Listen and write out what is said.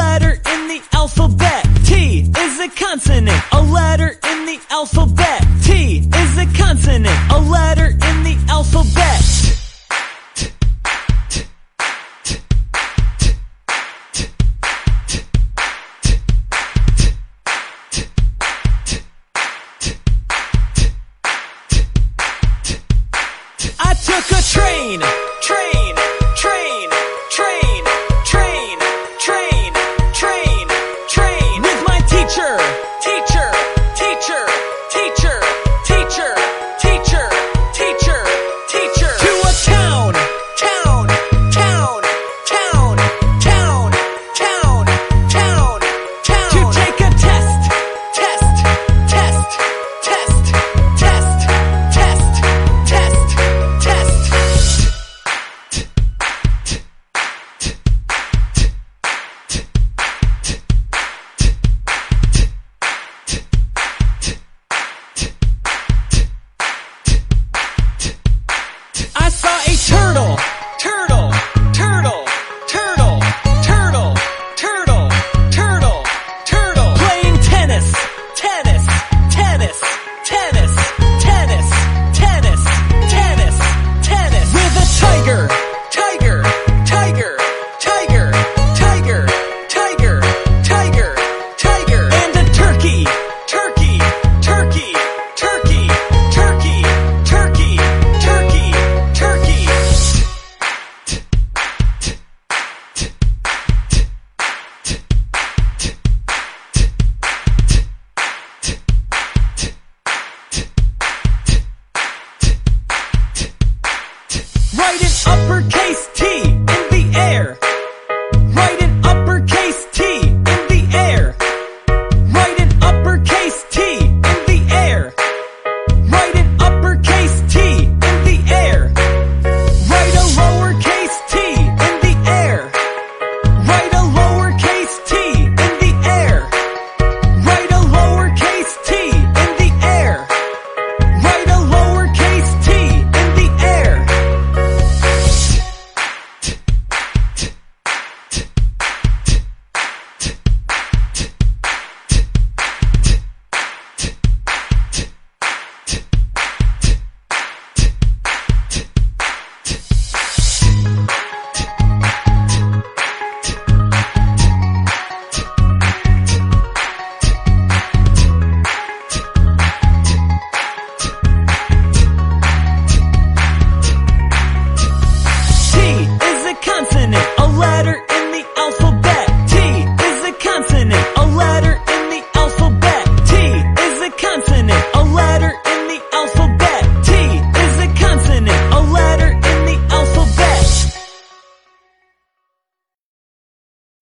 letter in the alphabet. T is a consonant. A letter in the alphabet. T is a consonant. A letter in the alphabet. I took a train